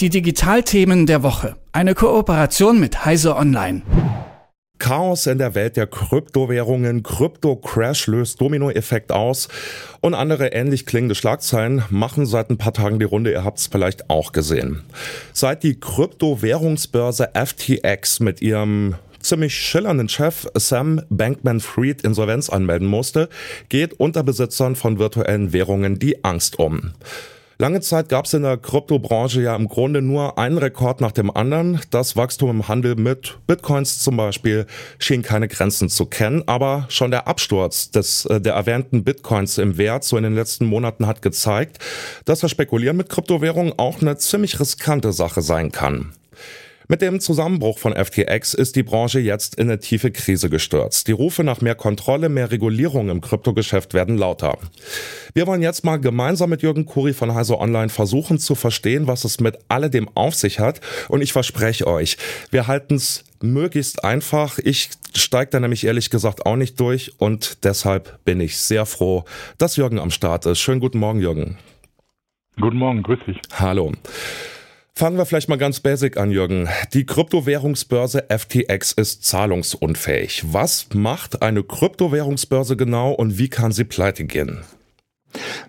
Die Digitalthemen der Woche. Eine Kooperation mit Heise Online. Chaos in der Welt der Kryptowährungen, Krypto-Crash löst Dominoeffekt aus und andere ähnlich klingende Schlagzeilen machen seit ein paar Tagen die Runde, ihr habt es vielleicht auch gesehen. Seit die Kryptowährungsbörse FTX mit ihrem ziemlich schillernden Chef Sam Bankman-Fried Insolvenz anmelden musste, geht unter Besitzern von virtuellen Währungen die Angst um. Lange Zeit gab es in der Kryptobranche ja im Grunde nur einen Rekord nach dem anderen. Das Wachstum im Handel mit Bitcoins zum Beispiel schien keine Grenzen zu kennen, aber schon der Absturz des, äh, der erwähnten Bitcoins im Wert so in den letzten Monaten hat gezeigt, dass das Spekulieren mit Kryptowährungen auch eine ziemlich riskante Sache sein kann. Mit dem Zusammenbruch von FTX ist die Branche jetzt in eine tiefe Krise gestürzt. Die Rufe nach mehr Kontrolle, mehr Regulierung im Kryptogeschäft werden lauter. Wir wollen jetzt mal gemeinsam mit Jürgen Kuri von Heise Online versuchen zu verstehen, was es mit alledem auf sich hat. Und ich verspreche euch, wir halten es möglichst einfach. Ich steige da nämlich ehrlich gesagt auch nicht durch und deshalb bin ich sehr froh, dass Jürgen am Start ist. Schönen guten Morgen, Jürgen. Guten Morgen, grüß dich. Hallo. Fangen wir vielleicht mal ganz basic an, Jürgen. Die Kryptowährungsbörse FTX ist zahlungsunfähig. Was macht eine Kryptowährungsbörse genau und wie kann sie pleite gehen?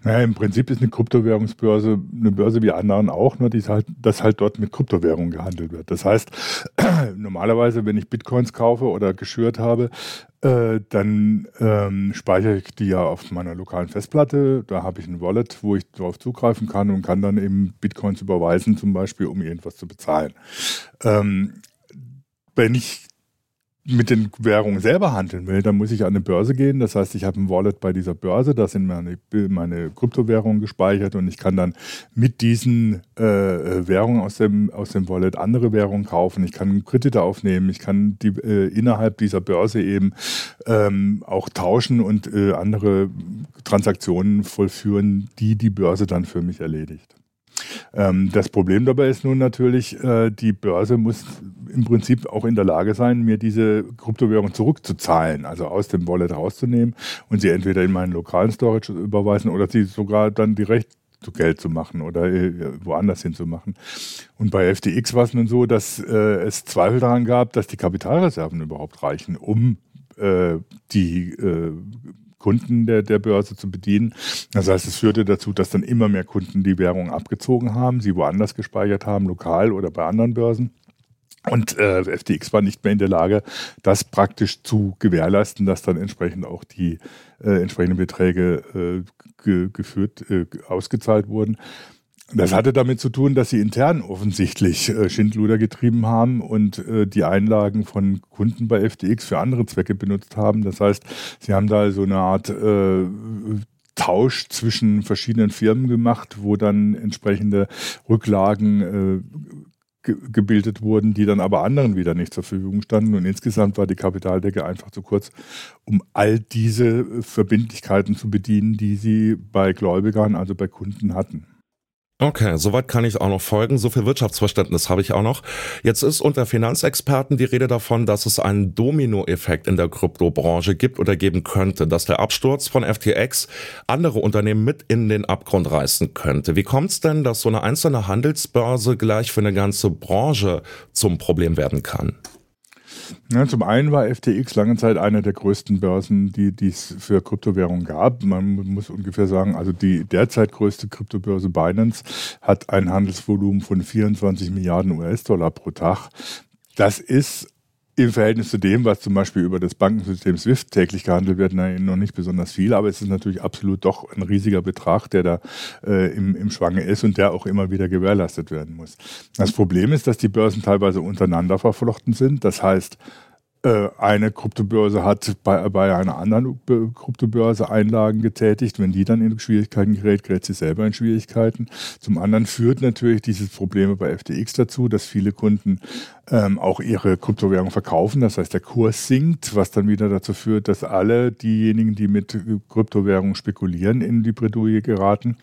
Naja, im Prinzip ist eine Kryptowährungsbörse eine Börse wie anderen auch, nur die halt, dass halt dort mit Kryptowährungen gehandelt wird. Das heißt, normalerweise, wenn ich Bitcoins kaufe oder geschürt habe, äh, dann ähm, speichere ich die ja auf meiner lokalen Festplatte. Da habe ich ein Wallet, wo ich darauf zugreifen kann und kann dann eben Bitcoins überweisen, zum Beispiel, um irgendwas zu bezahlen. Ähm, wenn ich mit den Währungen selber handeln will, dann muss ich an eine Börse gehen. Das heißt, ich habe ein Wallet bei dieser Börse, da sind meine, meine Kryptowährungen gespeichert und ich kann dann mit diesen äh, Währungen aus dem, aus dem Wallet andere Währungen kaufen. Ich kann Kredite aufnehmen, ich kann die äh, innerhalb dieser Börse eben ähm, auch tauschen und äh, andere Transaktionen vollführen, die die Börse dann für mich erledigt. Ähm, das Problem dabei ist nun natürlich, äh, die Börse muss im Prinzip auch in der Lage sein, mir diese Kryptowährung zurückzuzahlen, also aus dem Wallet rauszunehmen und sie entweder in meinen lokalen Storage überweisen oder sie sogar dann direkt zu Geld zu machen oder äh, woanders hin zu machen. Und bei FTX war es nun so, dass äh, es Zweifel daran gab, dass die Kapitalreserven überhaupt reichen, um äh, die äh, Kunden der, der Börse zu bedienen. Das heißt, es führte dazu, dass dann immer mehr Kunden die Währung abgezogen haben, sie woanders gespeichert haben, lokal oder bei anderen Börsen. Und äh, FTX war nicht mehr in der Lage, das praktisch zu gewährleisten, dass dann entsprechend auch die äh, entsprechenden Beträge äh, ge geführt, äh, ausgezahlt wurden. Das hatte damit zu tun, dass sie intern offensichtlich äh, Schindluder getrieben haben und äh, die Einlagen von Kunden bei FTX für andere Zwecke benutzt haben. Das heißt, sie haben da so eine Art äh, Tausch zwischen verschiedenen Firmen gemacht, wo dann entsprechende Rücklagen äh, ge gebildet wurden, die dann aber anderen wieder nicht zur Verfügung standen. Und insgesamt war die Kapitaldecke einfach zu kurz, um all diese Verbindlichkeiten zu bedienen, die sie bei Gläubigern, also bei Kunden hatten. Okay, soweit kann ich auch noch folgen. So viel Wirtschaftsverständnis habe ich auch noch. Jetzt ist unter Finanzexperten die Rede davon, dass es einen Dominoeffekt in der Kryptobranche gibt oder geben könnte, dass der Absturz von FTX andere Unternehmen mit in den Abgrund reißen könnte. Wie kommt es denn, dass so eine einzelne Handelsbörse gleich für eine ganze Branche zum Problem werden kann? Ja, zum einen war FTX lange Zeit eine der größten Börsen, die es für Kryptowährungen gab. Man muss ungefähr sagen, also die derzeit größte Kryptobörse Binance hat ein Handelsvolumen von 24 Milliarden US-Dollar pro Tag. Das ist im Verhältnis zu dem, was zum Beispiel über das Bankensystem SWIFT täglich gehandelt wird, nein, noch nicht besonders viel, aber es ist natürlich absolut doch ein riesiger Betrag, der da äh, im, im Schwange ist und der auch immer wieder gewährleistet werden muss. Das Problem ist, dass die Börsen teilweise untereinander verflochten sind. Das heißt, eine Kryptobörse hat bei, bei einer anderen Kryptobörse Einlagen getätigt. Wenn die dann in Schwierigkeiten gerät, gerät sie selber in Schwierigkeiten. Zum anderen führt natürlich dieses Problem bei FTX dazu, dass viele Kunden ähm, auch ihre Kryptowährung verkaufen. Das heißt, der Kurs sinkt, was dann wieder dazu führt, dass alle diejenigen, die mit Kryptowährungen spekulieren, in die Bredouille geraten.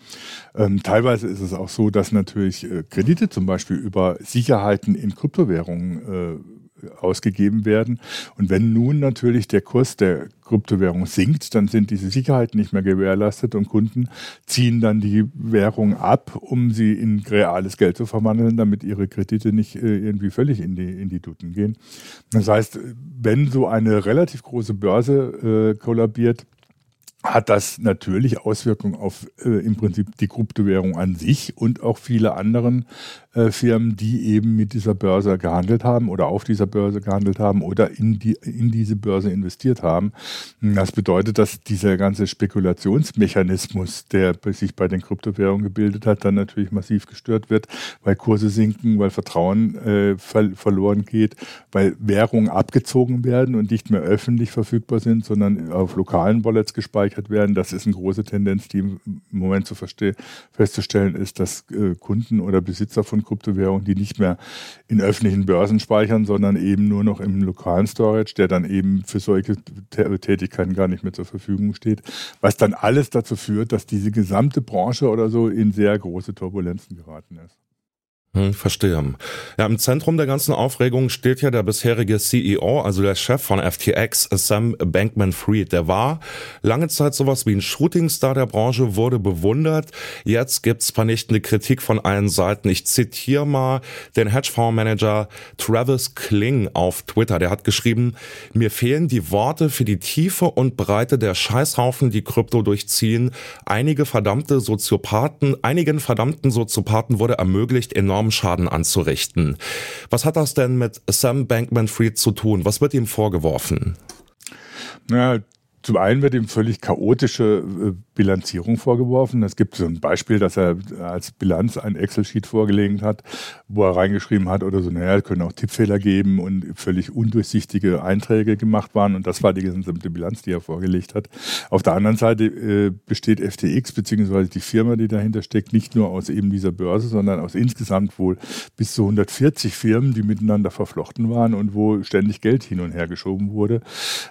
Ähm, teilweise ist es auch so, dass natürlich äh, Kredite zum Beispiel über Sicherheiten in Kryptowährungen äh, ausgegeben werden. Und wenn nun natürlich der Kurs der Kryptowährung sinkt, dann sind diese Sicherheiten nicht mehr gewährleistet und Kunden ziehen dann die Währung ab, um sie in reales Geld zu verwandeln, damit ihre Kredite nicht äh, irgendwie völlig in die, in die Duten gehen. Das heißt, wenn so eine relativ große Börse äh, kollabiert, hat das natürlich Auswirkungen auf äh, im Prinzip die Kryptowährung an sich und auch viele anderen äh, Firmen, die eben mit dieser Börse gehandelt haben oder auf dieser Börse gehandelt haben oder in, die, in diese Börse investiert haben. Das bedeutet, dass dieser ganze Spekulationsmechanismus, der sich bei den Kryptowährungen gebildet hat, dann natürlich massiv gestört wird, weil Kurse sinken, weil Vertrauen äh, ver verloren geht, weil Währungen abgezogen werden und nicht mehr öffentlich verfügbar sind, sondern auf lokalen Wallets gespeichert werden. Das ist eine große Tendenz, die im Moment zu festzustellen ist, dass äh, Kunden oder Besitzer von Kryptowährungen, die nicht mehr in öffentlichen Börsen speichern, sondern eben nur noch im lokalen Storage, der dann eben für solche Tätigkeiten gar nicht mehr zur Verfügung steht. Was dann alles dazu führt, dass diese gesamte Branche oder so in sehr große Turbulenzen geraten ist. Hm, verstehe. Ja, im Zentrum der ganzen Aufregung steht ja der bisherige CEO, also der Chef von FTX, Sam Bankman-Fried. Der war lange Zeit sowas wie ein Shootingstar der Branche, wurde bewundert. Jetzt gibt's vernichtende Kritik von allen Seiten. Ich zitiere mal den Hedgefondsmanager Travis Kling auf Twitter. Der hat geschrieben, mir fehlen die Worte für die Tiefe und Breite der Scheißhaufen, die Krypto durchziehen. Einige verdammte Soziopathen, einigen verdammten Soziopathen wurde ermöglicht, enorm enormen Schaden anzurichten. Was hat das denn mit Sam Bankman-Fried zu tun? Was wird ihm vorgeworfen? Ja, zum einen wird ihm völlig chaotische äh, Bilanzierung vorgeworfen. Es gibt so ein Beispiel, dass er als Bilanz ein Excel-Sheet vorgelegt hat, wo er reingeschrieben hat oder so, naja, es können auch Tippfehler geben und völlig undurchsichtige Einträge gemacht waren. Und das war die gesamte Bilanz, die er vorgelegt hat. Auf der anderen Seite äh, besteht FTX beziehungsweise die Firma, die dahinter steckt, nicht nur aus eben dieser Börse, sondern aus insgesamt wohl bis zu 140 Firmen, die miteinander verflochten waren und wo ständig Geld hin und her geschoben wurde.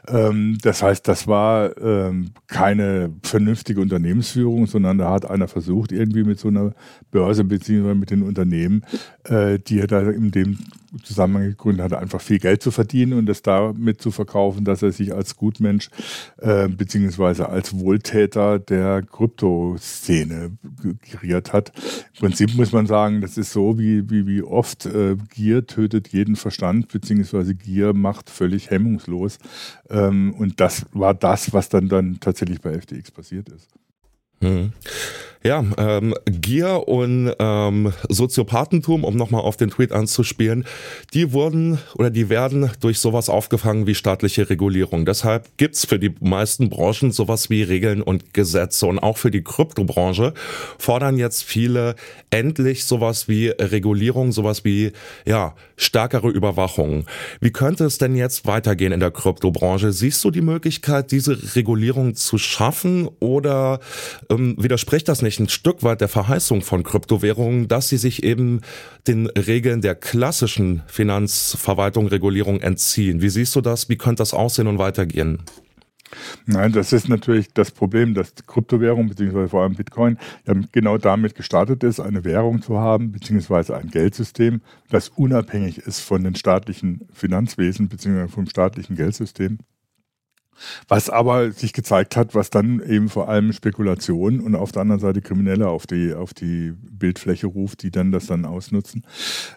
Ähm, das heißt, das war ähm, keine vernünftige Unternehmensführung, sondern da hat einer versucht, irgendwie mit so einer Börse beziehungsweise mit den Unternehmen, äh, die er da in dem Zusammenhang gegründet hat, einfach viel Geld zu verdienen und das damit zu verkaufen, dass er sich als Gutmensch äh, beziehungsweise als Wohltäter der Kryptoszene geriert hat. Im Prinzip muss man sagen, das ist so wie, wie, wie oft äh, Gier tötet jeden Verstand, beziehungsweise Gier macht völlig hemmungslos. Ähm, und das war das, was dann, dann tatsächlich bei FTX passiert ist. Hm. Ja, ähm, Gier und ähm, Soziopathentum, um nochmal auf den Tweet anzuspielen, die wurden oder die werden durch sowas aufgefangen wie staatliche Regulierung. Deshalb gibt's für die meisten Branchen sowas wie Regeln und Gesetze. Und auch für die Kryptobranche fordern jetzt viele endlich sowas wie Regulierung, sowas wie ja stärkere Überwachung. Wie könnte es denn jetzt weitergehen in der Kryptobranche? Siehst du die Möglichkeit, diese Regulierung zu schaffen oder ähm, widerspricht das nicht? Natürlich ein Stück weit der Verheißung von Kryptowährungen, dass sie sich eben den Regeln der klassischen Finanzverwaltung, Regulierung entziehen. Wie siehst du das? Wie könnte das aussehen und weitergehen? Nein, das ist natürlich das Problem, dass Kryptowährung beziehungsweise vor allem Bitcoin ja genau damit gestartet ist, eine Währung zu haben beziehungsweise ein Geldsystem, das unabhängig ist von den staatlichen Finanzwesen beziehungsweise vom staatlichen Geldsystem. Was aber sich gezeigt hat, was dann eben vor allem Spekulation und auf der anderen Seite Kriminelle auf die, auf die Bildfläche ruft, die dann das dann ausnutzen.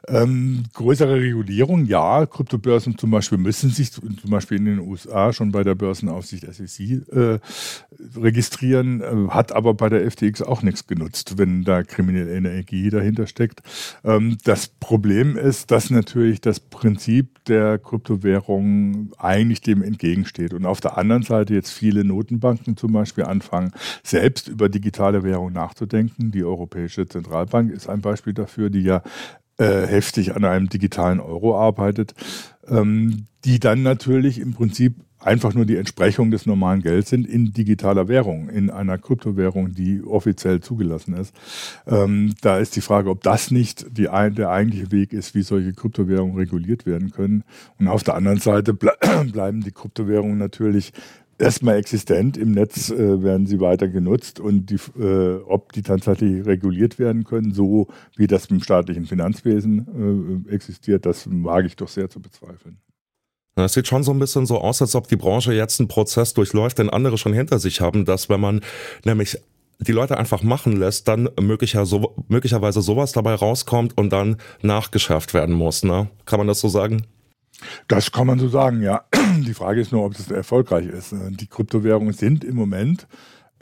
Ähm, größere Regulierung, ja, Kryptobörsen zum Beispiel müssen sich zum Beispiel in den USA schon bei der Börsenaufsicht SEC äh, registrieren, äh, hat aber bei der FTX auch nichts genutzt, wenn da kriminelle Energie dahinter steckt. Ähm, das Problem ist, dass natürlich das Prinzip der Kryptowährung eigentlich dem entgegensteht und auf der der anderen Seite jetzt viele Notenbanken zum Beispiel anfangen, selbst über digitale Währung nachzudenken. Die Europäische Zentralbank ist ein Beispiel dafür, die ja äh, heftig an einem digitalen Euro arbeitet, ähm, die dann natürlich im Prinzip einfach nur die Entsprechung des normalen Gelds sind in digitaler Währung, in einer Kryptowährung, die offiziell zugelassen ist. Ähm, da ist die Frage, ob das nicht die, der eigentliche Weg ist, wie solche Kryptowährungen reguliert werden können. Und auf der anderen Seite ble bleiben die Kryptowährungen natürlich erstmal existent. Im Netz äh, werden sie weiter genutzt und die, äh, ob die tatsächlich reguliert werden können, so wie das im staatlichen Finanzwesen äh, existiert, das wage ich doch sehr zu bezweifeln. Es sieht schon so ein bisschen so aus, als ob die Branche jetzt einen Prozess durchläuft, den andere schon hinter sich haben, dass wenn man nämlich die Leute einfach machen lässt, dann möglicher so, möglicherweise sowas dabei rauskommt und dann nachgeschärft werden muss. Ne? Kann man das so sagen? Das kann man so sagen, ja. Die Frage ist nur, ob es erfolgreich ist. Die Kryptowährungen sind im Moment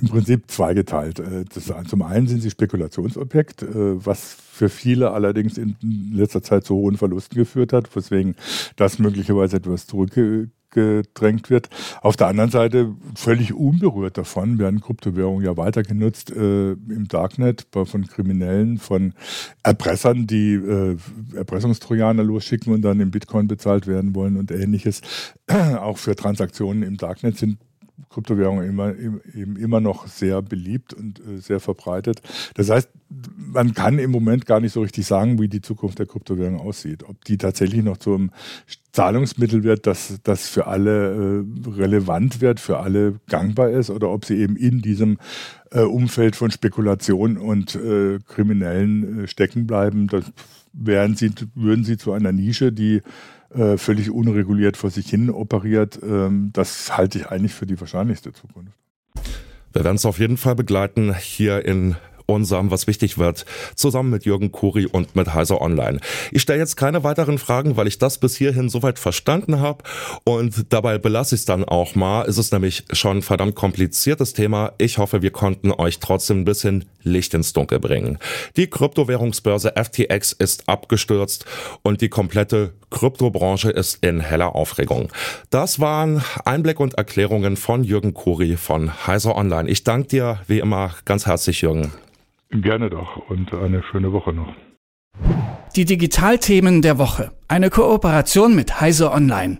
im Prinzip zweigeteilt. Äh, das, zum einen sind sie Spekulationsobjekt, äh, was für viele allerdings in letzter Zeit zu hohen Verlusten geführt hat, weswegen das möglicherweise etwas zurückgedrängt wird. Auf der anderen Seite völlig unberührt davon werden Kryptowährungen ja weiter genutzt äh, im Darknet von Kriminellen, von Erpressern, die äh, Erpressungstrojaner losschicken und dann in Bitcoin bezahlt werden wollen und ähnliches. Auch für Transaktionen im Darknet sind Kryptowährungen immer, eben immer noch sehr beliebt und äh, sehr verbreitet. Das heißt, man kann im Moment gar nicht so richtig sagen, wie die Zukunft der Kryptowährung aussieht. Ob die tatsächlich noch zum Zahlungsmittel wird, das, das für alle äh, relevant wird, für alle gangbar ist, oder ob sie eben in diesem äh, Umfeld von Spekulation und Kriminellen stecken bleiben. Das wären sie, würden sie zu einer Nische, die äh, völlig unreguliert vor sich hin operiert. Ähm, das halte ich eigentlich für die wahrscheinlichste Zukunft. Wir werden es auf jeden Fall begleiten hier in unserem Was wichtig wird, zusammen mit Jürgen Kuri und mit Heiser Online. Ich stelle jetzt keine weiteren Fragen, weil ich das bis hierhin soweit verstanden habe und dabei belasse ich es dann auch mal. Es ist nämlich schon ein verdammt kompliziertes Thema. Ich hoffe, wir konnten euch trotzdem ein bisschen Licht ins Dunkel bringen. Die Kryptowährungsbörse FTX ist abgestürzt und die komplette Kryptobranche ist in heller Aufregung. Das waren Einblick und Erklärungen von Jürgen Kuri von Heiser Online. Ich danke dir wie immer ganz herzlich, Jürgen. Gerne doch und eine schöne Woche noch. Die Digitalthemen der Woche. Eine Kooperation mit Heise Online.